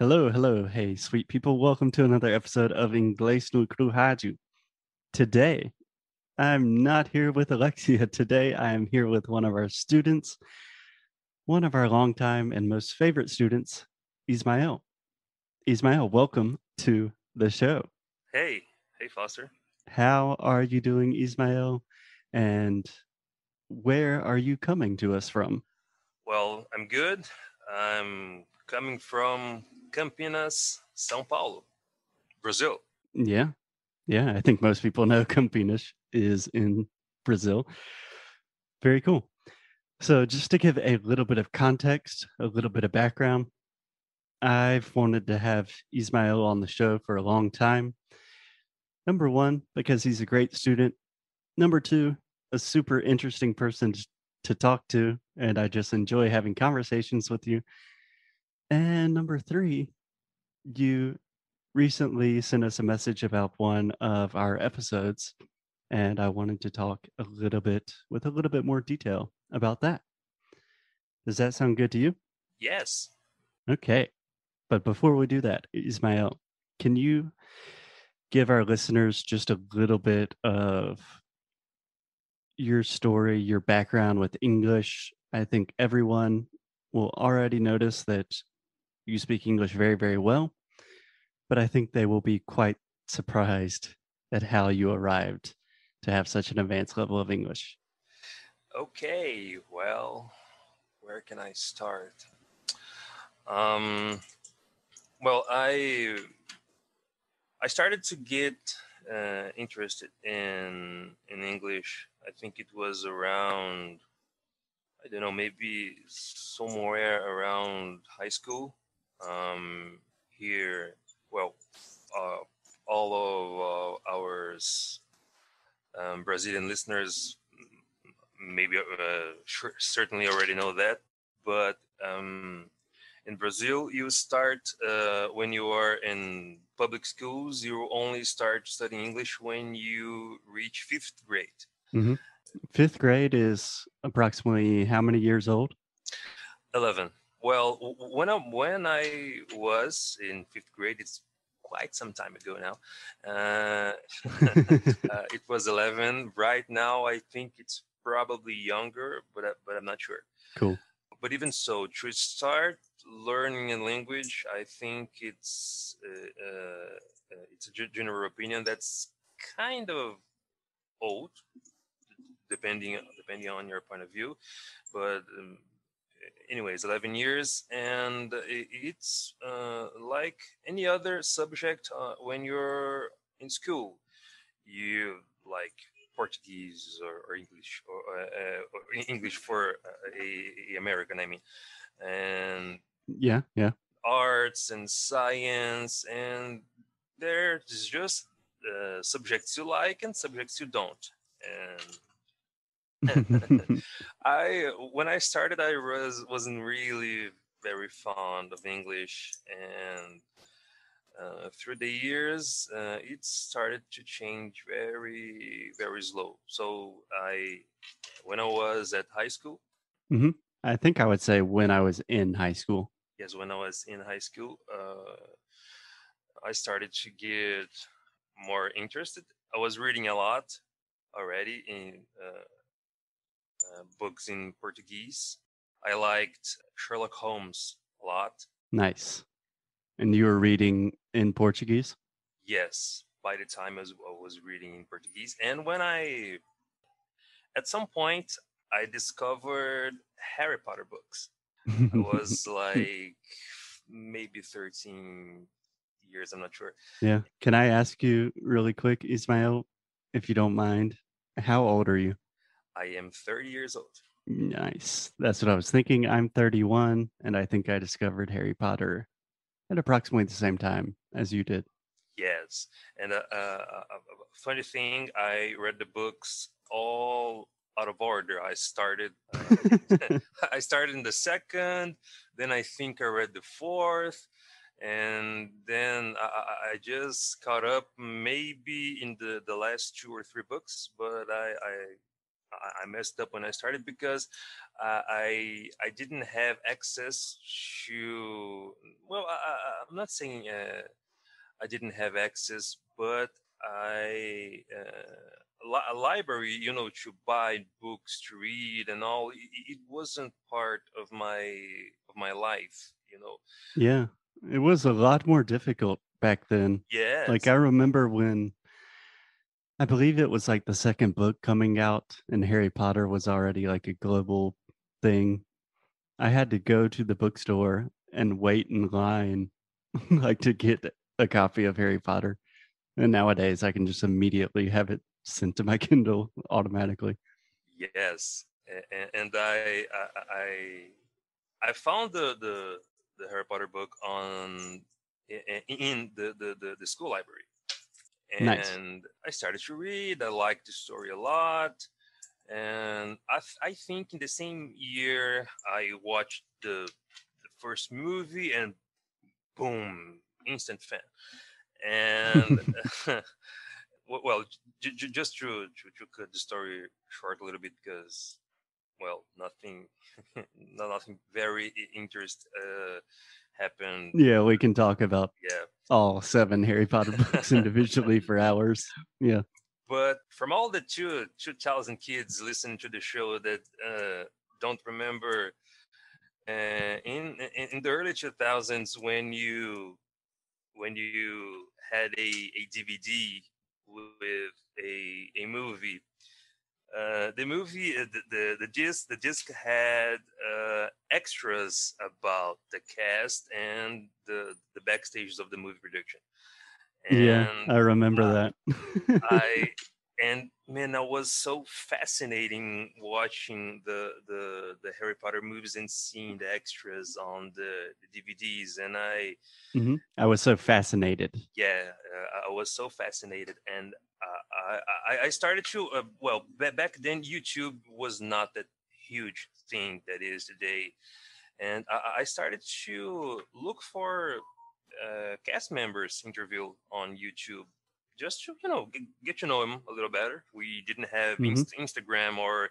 Hello, hello. Hey, sweet people. Welcome to another episode of Inglês no Crujaju. Today, I'm not here with Alexia. Today, I am here with one of our students, one of our longtime and most favorite students, Ismael. Ismael, welcome to the show. Hey, hey, Foster. How are you doing, Ismael? And where are you coming to us from? Well, I'm good. I'm coming from Campinas, São Paulo, Brazil. Yeah. Yeah. I think most people know Campinas is in Brazil. Very cool. So, just to give a little bit of context, a little bit of background, I've wanted to have Ismael on the show for a long time. Number one, because he's a great student. Number two, a super interesting person to talk to. And I just enjoy having conversations with you. And number three, you recently sent us a message about one of our episodes, and I wanted to talk a little bit with a little bit more detail about that. Does that sound good to you? Yes. Okay. But before we do that, Ismael, can you give our listeners just a little bit of your story, your background with English? I think everyone will already notice that you speak English very, very well, but I think they will be quite surprised at how you arrived to have such an advanced level of English. Okay, well, where can I start? Um, well, I I started to get uh, interested in in English. I think it was around I don't know, maybe somewhere around high school um, here, well, uh, all of uh, our um, Brazilian listeners maybe uh, sure, certainly already know that, but um, in Brazil, you start uh, when you are in public schools. You only start studying English when you reach fifth grade. Mm-hmm. Fifth grade is approximately how many years old? Eleven. Well, when I when I was in fifth grade, it's quite some time ago now. Uh, uh, it was eleven. Right now, I think it's probably younger, but but I'm not sure. Cool. But even so, to start learning a language, I think it's uh, uh it's a general opinion that's kind of old, depending depending on your point of view. But um, anyways 11 years and it's uh, like any other subject uh, when you're in school. You like portuguese or, or english or, uh, or, english for uh, a, a, american i mean. And yeah yeah. arts and science and there's just uh, subjects you like and subjects you don't. And I when I started, I was wasn't really very fond of English, and uh, through the years, uh, it started to change very very slow. So I, when I was at high school, mm-hmm. I think I would say when I was in high school. Yes, when I was in high school, uh, I started to get more interested. I was reading a lot already in uh, books in Portuguese. I liked Sherlock Holmes a lot. Nice. And you were reading in Portuguese? Yes, by the time I was, I was reading in Portuguese. And when I, at some point, I discovered Harry Potter books. I was like maybe 13 years, I'm not sure. Yeah. Can I ask you really quick, Ismael, if you don't mind, how old are you? I am 30 years old. Nice. That's what I was thinking. I'm 31, and I think I discovered Harry Potter at approximately the same time as you did. Yes. And uh, uh, a funny thing, I read the books all out of order. I started, uh, I started in the second, then I think I read the fourth, and then I, I, just caught up maybe in the, the last two or three books, but I, I I messed up when I started because uh, I I didn't have access to. Well, I, am not saying uh, I didn't have access, but I uh, a library, you know, to buy books to read and all. It, wasn't part of my of my life, you know. Yeah, it was a lot more difficult back then. Yeah, like I remember when I believe it was like the second book coming out, and Harry Potter was already like a global thing. I had to go to the bookstore and wait in line, like to get a copy of Harry Potter. And nowadays, I can just immediately have it sent to my Kindle automatically. Yes, and, I, I I found the the the Harry Potter book on in the the, the school library and nice. I started to read. I liked the story a lot, and I, I think in the same year I watched the, the first movie, and boom, instant fan. And well, j- j- just to, to, to cut the story short a little bit, because well, nothing, nothing very interest. Uh, happened. Yeah, we can talk about yeah all seven Harry Potter books individually for hours. Yeah. But from all the two two thousand kids listening to the show that uh, don't remember, uh, in, in the early two thousands when you when you had a, a DVD with a a movie uh, the movie, uh, the, the, the disc, the disc had uh, extras about the cast and the the backstages of the movie production. And yeah, I remember that. I and man, that was so fascinating watching the the the Harry Potter movies and seeing the extras on the, the DVDs. And I, mm-hmm. I was so fascinated. Yeah, uh, I was so fascinated, and uh, I, I started to uh, well back then. YouTube was not that huge thing that is today, and I, I started to look for uh, cast members interview on YouTube just to you know get, get to know him a little better. We didn't have mm-hmm. inst- Instagram or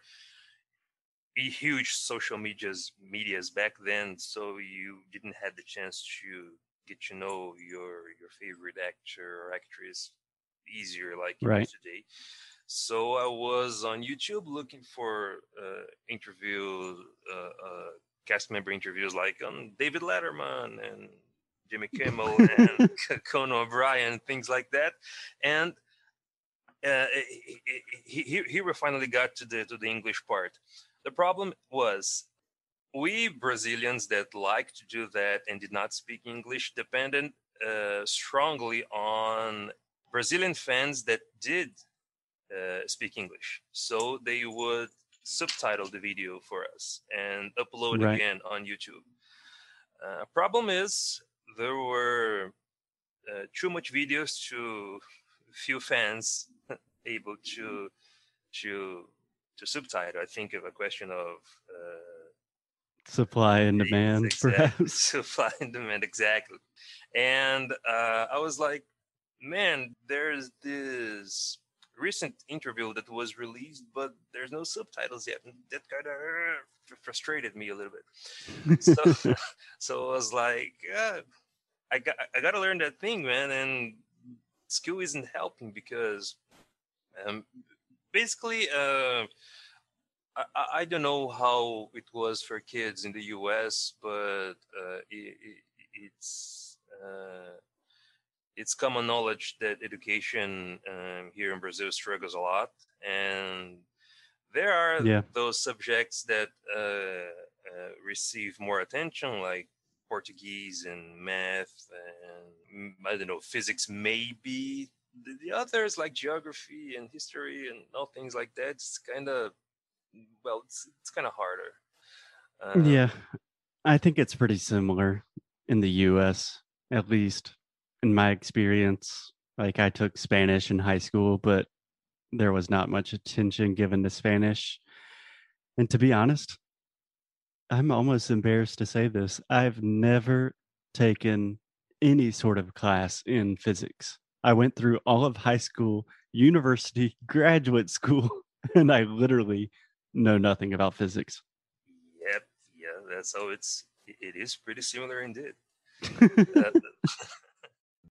huge social medias medias back then, so you didn't have the chance to get to know your your favorite actor or actress easier like right. today. So I was on YouTube looking for uh, interview uh, uh, cast member interviews like um, David Letterman and Jimmy Kimmel and Conan O'Brien, things like that. And uh, he, he, he finally got to the to the English part. The problem was we Brazilians that like to do that and did not speak English depended uh, strongly on Brazilian fans that did uh, speak English. So they would subtitle the video for us and upload right. again on YouTube. Uh, problem is there were uh, too much videos to few fans able to to to subtitle. I think of a question of uh, supply and demand, exactly. perhaps supply and demand exactly. And uh, I was like, man, there's this recent interview that was released, but there's no subtitles yet. And that kind of uh, frustrated me a little bit. so, so I was like, yeah, I got I got to learn that thing, man. And skill isn't helping because um, basically, uh, I, I don't know how it was for kids in the U.S., but uh, it, it, it's uh, it's common knowledge that education um, here in Brazil struggles a lot, and there are yeah. those subjects that uh, uh, receive more attention, like Portuguese and math and I don't know physics maybe. The, the others like geography and history and all things like that. It's kind of well, it's it's kind of harder. Um, yeah, I think it's pretty similar in the U.S. At least in my experience. Like I took Spanish in high school, but there was not much attention given to Spanish. And to be honest, I'm almost embarrassed to say this. I've never taken any sort of class in physics. I went through all of high school, university, graduate school, and I literally know nothing about physics. Yep, yeah. That's so it's it is pretty similar indeed. uh,